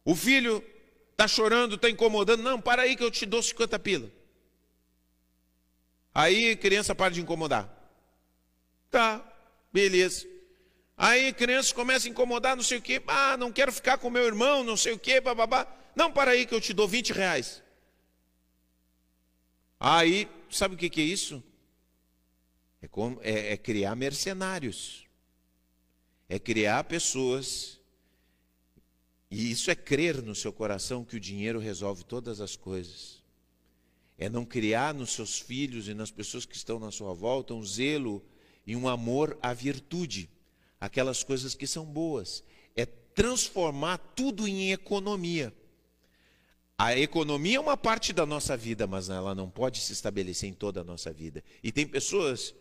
O filho está chorando, está incomodando. Não, para aí que eu te dou 50 pila. Aí a criança para de incomodar. Tá, beleza. Aí crianças começam a incomodar, não sei o quê. Ah, não quero ficar com meu irmão, não sei o quê, bababá. Não, para aí que eu te dou 20 reais. Aí, sabe o que, que é isso? É, como, é, é criar mercenários. É criar pessoas. E isso é crer no seu coração que o dinheiro resolve todas as coisas. É não criar nos seus filhos e nas pessoas que estão na sua volta um zelo e um amor à virtude aquelas coisas que são boas. É transformar tudo em economia. A economia é uma parte da nossa vida, mas ela não pode se estabelecer em toda a nossa vida. E tem pessoas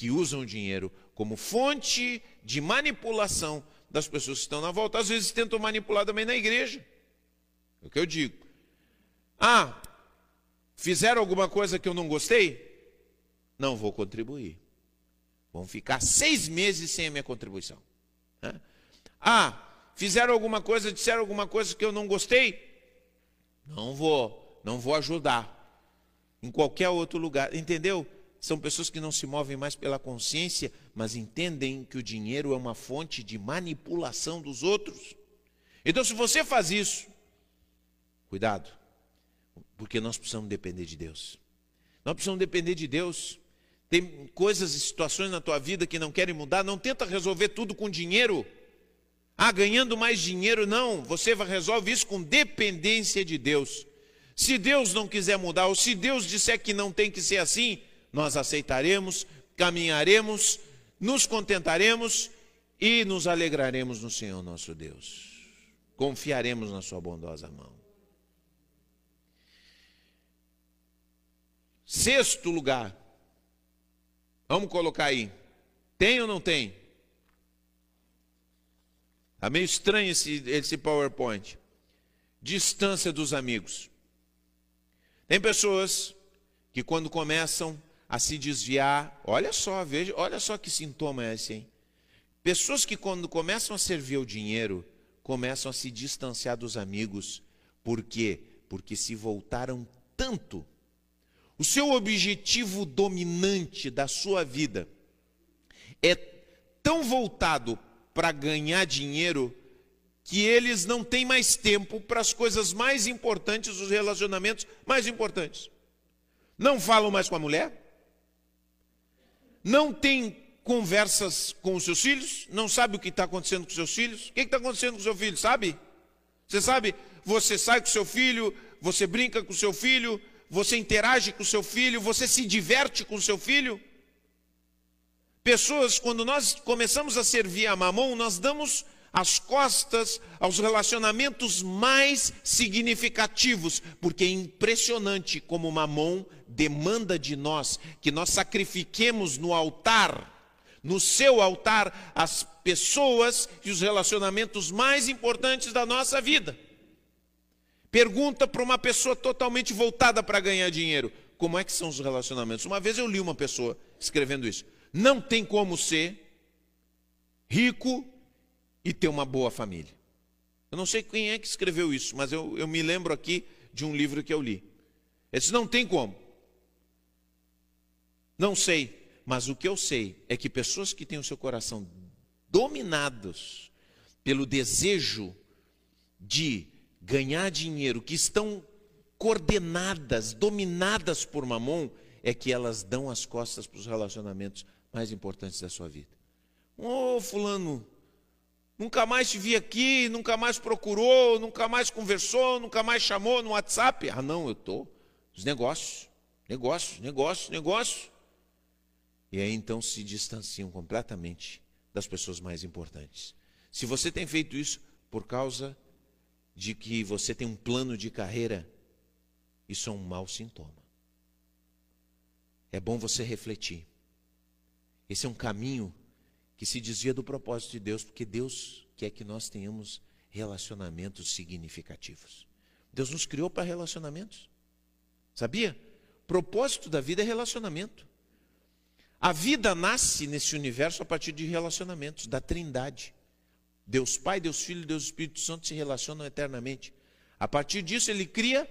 que usam o dinheiro como fonte de manipulação das pessoas que estão na volta. Às vezes tentam manipular também na igreja. É o que eu digo. Ah, fizeram alguma coisa que eu não gostei? Não vou contribuir. Vão ficar seis meses sem a minha contribuição. Ah, fizeram alguma coisa, disseram alguma coisa que eu não gostei? Não vou, não vou ajudar. Em qualquer outro lugar, entendeu? São pessoas que não se movem mais pela consciência, mas entendem que o dinheiro é uma fonte de manipulação dos outros. Então, se você faz isso, cuidado, porque nós precisamos depender de Deus. Nós precisamos depender de Deus. Tem coisas e situações na tua vida que não querem mudar, não tenta resolver tudo com dinheiro. Ah, ganhando mais dinheiro, não. Você resolve isso com dependência de Deus. Se Deus não quiser mudar, ou se Deus disser que não tem que ser assim, nós aceitaremos, caminharemos, nos contentaremos e nos alegraremos no Senhor nosso Deus. Confiaremos na Sua bondosa mão. Sexto lugar, vamos colocar aí: tem ou não tem? Está meio estranho esse, esse PowerPoint. Distância dos amigos. Tem pessoas que quando começam a se desviar, olha só, veja, olha só que sintoma é esse, hein? Pessoas que quando começam a servir o dinheiro, começam a se distanciar dos amigos. Por quê? Porque se voltaram tanto. O seu objetivo dominante da sua vida é tão voltado para ganhar dinheiro que eles não têm mais tempo para as coisas mais importantes, os relacionamentos mais importantes. Não falam mais com a mulher, não tem conversas com os seus filhos, não sabe o que está acontecendo com os seus filhos. O que está acontecendo com o seu filho, sabe? Você sabe, você sai com o seu filho, você brinca com o seu filho, você interage com o seu filho, você se diverte com o seu filho. Pessoas, quando nós começamos a servir a mamão, nós damos as costas aos relacionamentos mais significativos, porque é impressionante como mamão demanda de nós que nós sacrifiquemos no altar, no seu altar, as pessoas e os relacionamentos mais importantes da nossa vida. Pergunta para uma pessoa totalmente voltada para ganhar dinheiro: como é que são os relacionamentos? Uma vez eu li uma pessoa escrevendo isso não tem como ser rico e ter uma boa família. Eu não sei quem é que escreveu isso, mas eu, eu me lembro aqui de um livro que eu li. Esse não tem como. Não sei, mas o que eu sei é que pessoas que têm o seu coração dominados pelo desejo de ganhar dinheiro, que estão coordenadas, dominadas por mamon, é que elas dão as costas para os relacionamentos mais importantes da sua vida. Ô, oh, fulano, nunca mais te vi aqui, nunca mais procurou, nunca mais conversou, nunca mais chamou no WhatsApp. Ah, não, eu estou. Os negócios, negócios, negócios, negócios. E aí então se distanciam completamente das pessoas mais importantes. Se você tem feito isso por causa de que você tem um plano de carreira, isso é um mau sintoma. É bom você refletir. Esse é um caminho que se desvia do propósito de Deus, porque Deus quer que nós tenhamos relacionamentos significativos. Deus nos criou para relacionamentos. Sabia? Propósito da vida é relacionamento. A vida nasce nesse universo a partir de relacionamentos, da trindade. Deus Pai, Deus Filho e Deus Espírito Santo se relacionam eternamente. A partir disso, ele cria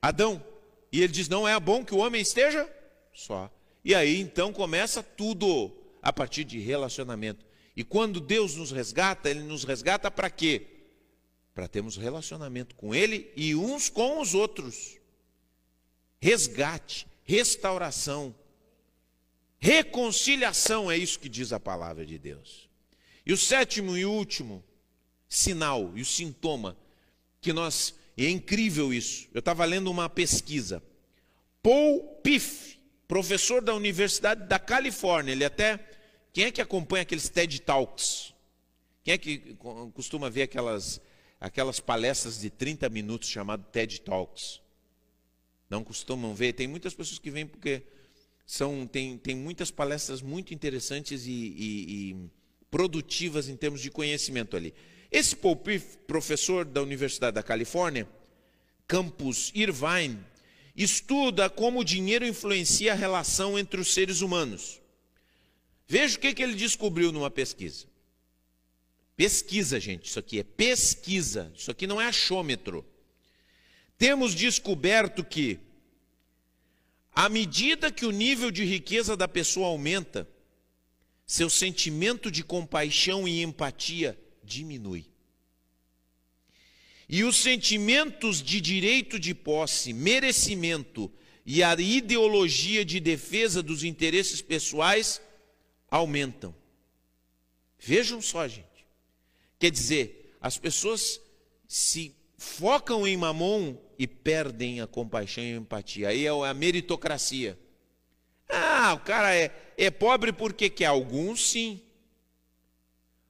Adão. E ele diz: Não é bom que o homem esteja só. E aí então começa tudo a partir de relacionamento. E quando Deus nos resgata, Ele nos resgata para quê? Para termos relacionamento com Ele e uns com os outros. Resgate, restauração, reconciliação, é isso que diz a palavra de Deus. E o sétimo e último sinal e o sintoma que nós, e é incrível isso, eu estava lendo uma pesquisa. Paul Piff, professor da Universidade da Califórnia. Ele até. Quem é que acompanha aqueles TED Talks? Quem é que costuma ver aquelas, aquelas palestras de 30 minutos chamado TED Talks? Não costumam ver? Tem muitas pessoas que vêm porque são, tem, tem muitas palestras muito interessantes e, e, e produtivas em termos de conhecimento ali. Esse Paul Piff, professor da Universidade da Califórnia, campus Irvine, estuda como o dinheiro influencia a relação entre os seres humanos. Veja o que, que ele descobriu numa pesquisa. Pesquisa, gente, isso aqui é pesquisa, isso aqui não é achômetro. Temos descoberto que, à medida que o nível de riqueza da pessoa aumenta, seu sentimento de compaixão e empatia diminui. E os sentimentos de direito de posse, merecimento e a ideologia de defesa dos interesses pessoais aumentam. Vejam só, gente. Quer dizer, as pessoas se focam em mamon e perdem a compaixão e a empatia. Aí é a meritocracia. Ah, o cara é, é pobre porque quer. Alguns sim.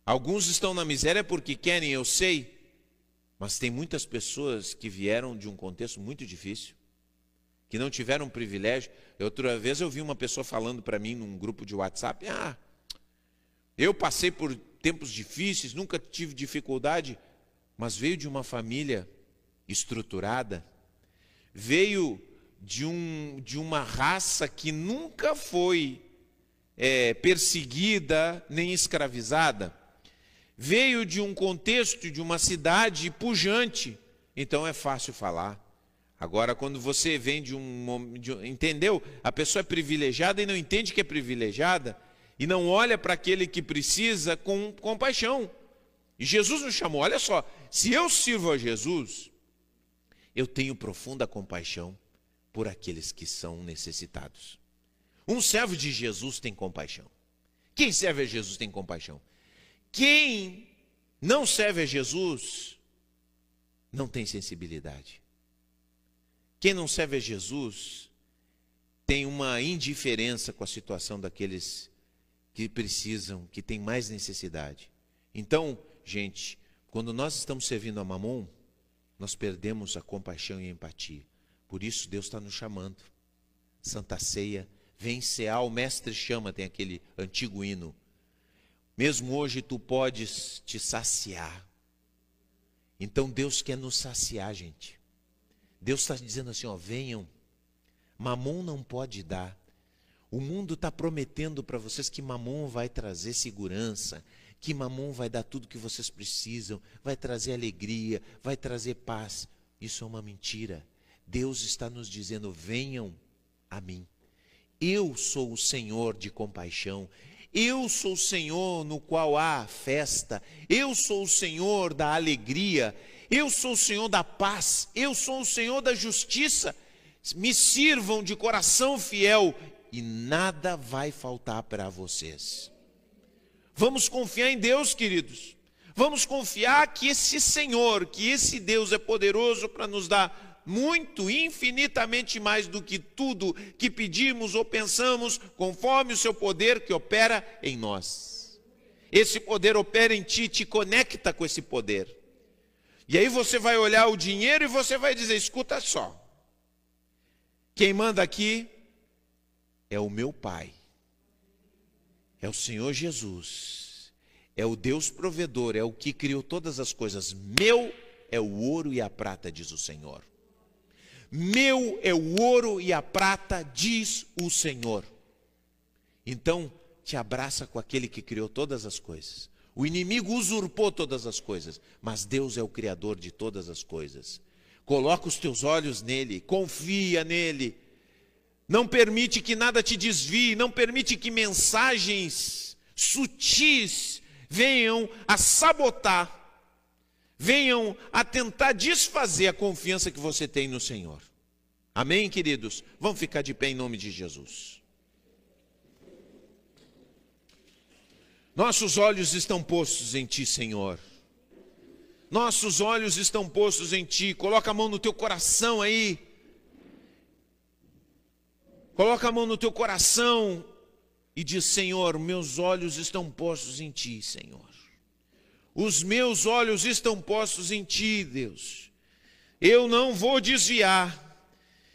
Alguns estão na miséria porque querem, eu sei. Mas tem muitas pessoas que vieram de um contexto muito difícil, que não tiveram privilégio. Outra vez eu vi uma pessoa falando para mim num grupo de WhatsApp: Ah, eu passei por tempos difíceis, nunca tive dificuldade, mas veio de uma família estruturada, veio de, um, de uma raça que nunca foi é, perseguida nem escravizada veio de um contexto de uma cidade pujante, então é fácil falar. Agora, quando você vem de um, de Entendeu? A pessoa é privilegiada e não entende que é privilegiada, e não olha para aquele que precisa com compaixão. E Jesus nos chamou: olha só, se eu sirvo a Jesus, eu tenho profunda compaixão por aqueles que são necessitados. Um servo de Jesus tem compaixão. Quem serve a Jesus tem compaixão. Quem não serve a Jesus não tem sensibilidade. Quem não serve a Jesus tem uma indiferença com a situação daqueles que precisam, que têm mais necessidade. Então, gente, quando nós estamos servindo a Mamon, nós perdemos a compaixão e a empatia. Por isso Deus está nos chamando. Santa Ceia, vem cear, o mestre chama, tem aquele antigo hino. Mesmo hoje tu podes te saciar. Então Deus quer nos saciar, gente. Deus está dizendo assim: ó, venham. Mamon não pode dar. O mundo está prometendo para vocês que Mamon vai trazer segurança, que Mamon vai dar tudo que vocês precisam, vai trazer alegria, vai trazer paz. Isso é uma mentira. Deus está nos dizendo: venham a mim. Eu sou o Senhor de compaixão, eu sou o Senhor no qual há festa, eu sou o Senhor da alegria, eu sou o Senhor da paz, eu sou o Senhor da justiça. Me sirvam de coração fiel e nada vai faltar para vocês. Vamos confiar em Deus, queridos. Vamos confiar que esse Senhor, que esse Deus é poderoso para nos dar muito, infinitamente mais do que tudo que pedimos ou pensamos, conforme o seu poder que opera em nós. Esse poder opera em ti, te conecta com esse poder. E aí você vai olhar o dinheiro e você vai dizer: escuta só, quem manda aqui é o meu Pai, é o Senhor Jesus, é o Deus provedor, é o que criou todas as coisas. Meu é o ouro e a prata, diz o Senhor. Meu é o ouro e a prata, diz o Senhor. Então, te abraça com aquele que criou todas as coisas. O inimigo usurpou todas as coisas, mas Deus é o criador de todas as coisas. Coloca os teus olhos nele, confia nele. Não permite que nada te desvie, não permite que mensagens sutis venham a sabotar venham a tentar desfazer a confiança que você tem no Senhor. Amém, queridos? Vamos ficar de pé em nome de Jesus. Nossos olhos estão postos em Ti, Senhor. Nossos olhos estão postos em Ti. Coloca a mão no teu coração aí. Coloca a mão no teu coração e diz: Senhor, meus olhos estão postos em Ti, Senhor. Os meus olhos estão postos em ti, Deus. Eu não vou desviar.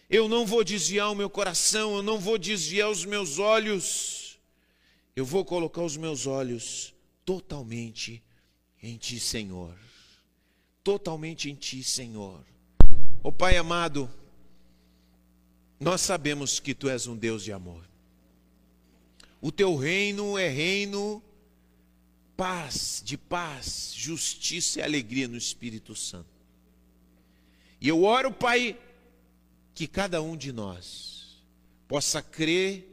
Eu não vou desviar o meu coração, eu não vou desviar os meus olhos. Eu vou colocar os meus olhos totalmente em ti, Senhor. Totalmente em ti, Senhor. Ó oh, Pai amado, nós sabemos que tu és um Deus de amor. O teu reino é reino paz, de paz, justiça e alegria no Espírito Santo. E eu oro, Pai, que cada um de nós possa crer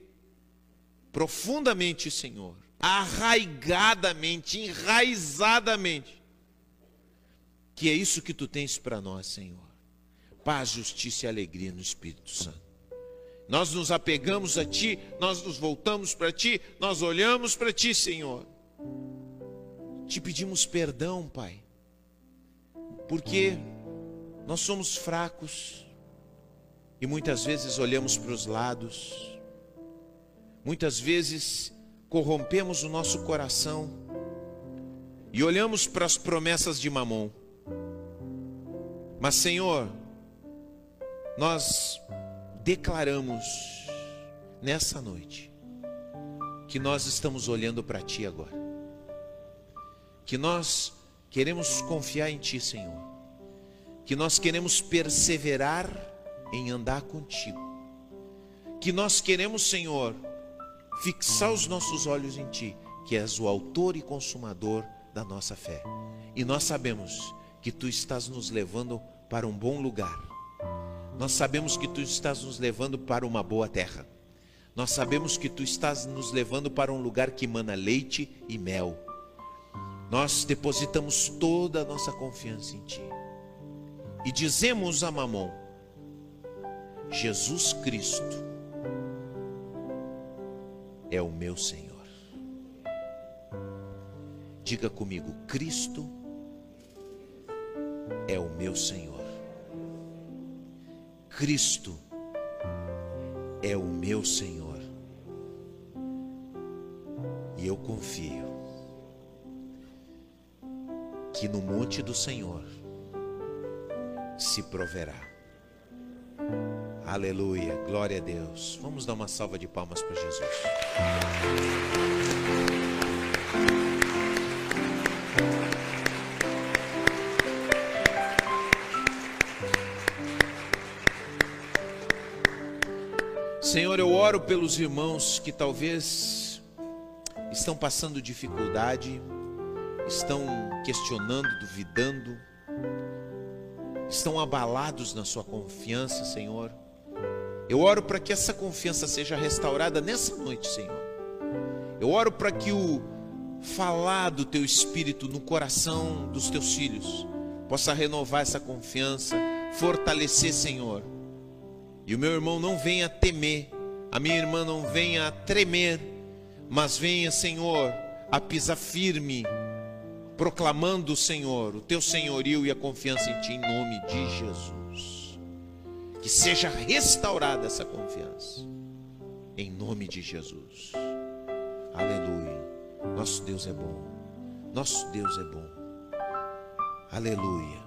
profundamente, Senhor, arraigadamente, enraizadamente, que é isso que tu tens para nós, Senhor. Paz, justiça e alegria no Espírito Santo. Nós nos apegamos a Ti, nós nos voltamos para Ti, nós olhamos para Ti, Senhor. Te pedimos perdão, Pai, porque nós somos fracos e muitas vezes olhamos para os lados, muitas vezes corrompemos o nosso coração e olhamos para as promessas de Mamon. Mas, Senhor, nós declaramos nessa noite que nós estamos olhando para Ti agora que nós queremos confiar em Ti, Senhor, que nós queremos perseverar em andar contigo, que nós queremos, Senhor, fixar os nossos olhos em Ti, que és o autor e consumador da nossa fé. E nós sabemos que Tu estás nos levando para um bom lugar. Nós sabemos que Tu estás nos levando para uma boa terra. Nós sabemos que Tu estás nos levando para um lugar que mana leite e mel nós depositamos toda a nossa confiança em Ti. E dizemos a Mamon: Jesus Cristo é o meu Senhor. Diga comigo: Cristo é o meu Senhor. Cristo é o meu Senhor. E eu confio que no monte do Senhor se proverá. Aleluia, glória a Deus. Vamos dar uma salva de palmas para Jesus. Senhor, eu oro pelos irmãos que talvez estão passando dificuldade, estão questionando, duvidando, estão abalados na sua confiança, Senhor. Eu oro para que essa confiança seja restaurada nessa noite, Senhor. Eu oro para que o falar do teu espírito no coração dos teus filhos possa renovar essa confiança, fortalecer, Senhor. E o meu irmão não venha temer, a minha irmã não venha tremer, mas venha, Senhor, a pisar firme proclamando o Senhor, o teu senhorio e a confiança em ti, em nome de Jesus. Que seja restaurada essa confiança, em nome de Jesus. Aleluia. Nosso Deus é bom, nosso Deus é bom. Aleluia.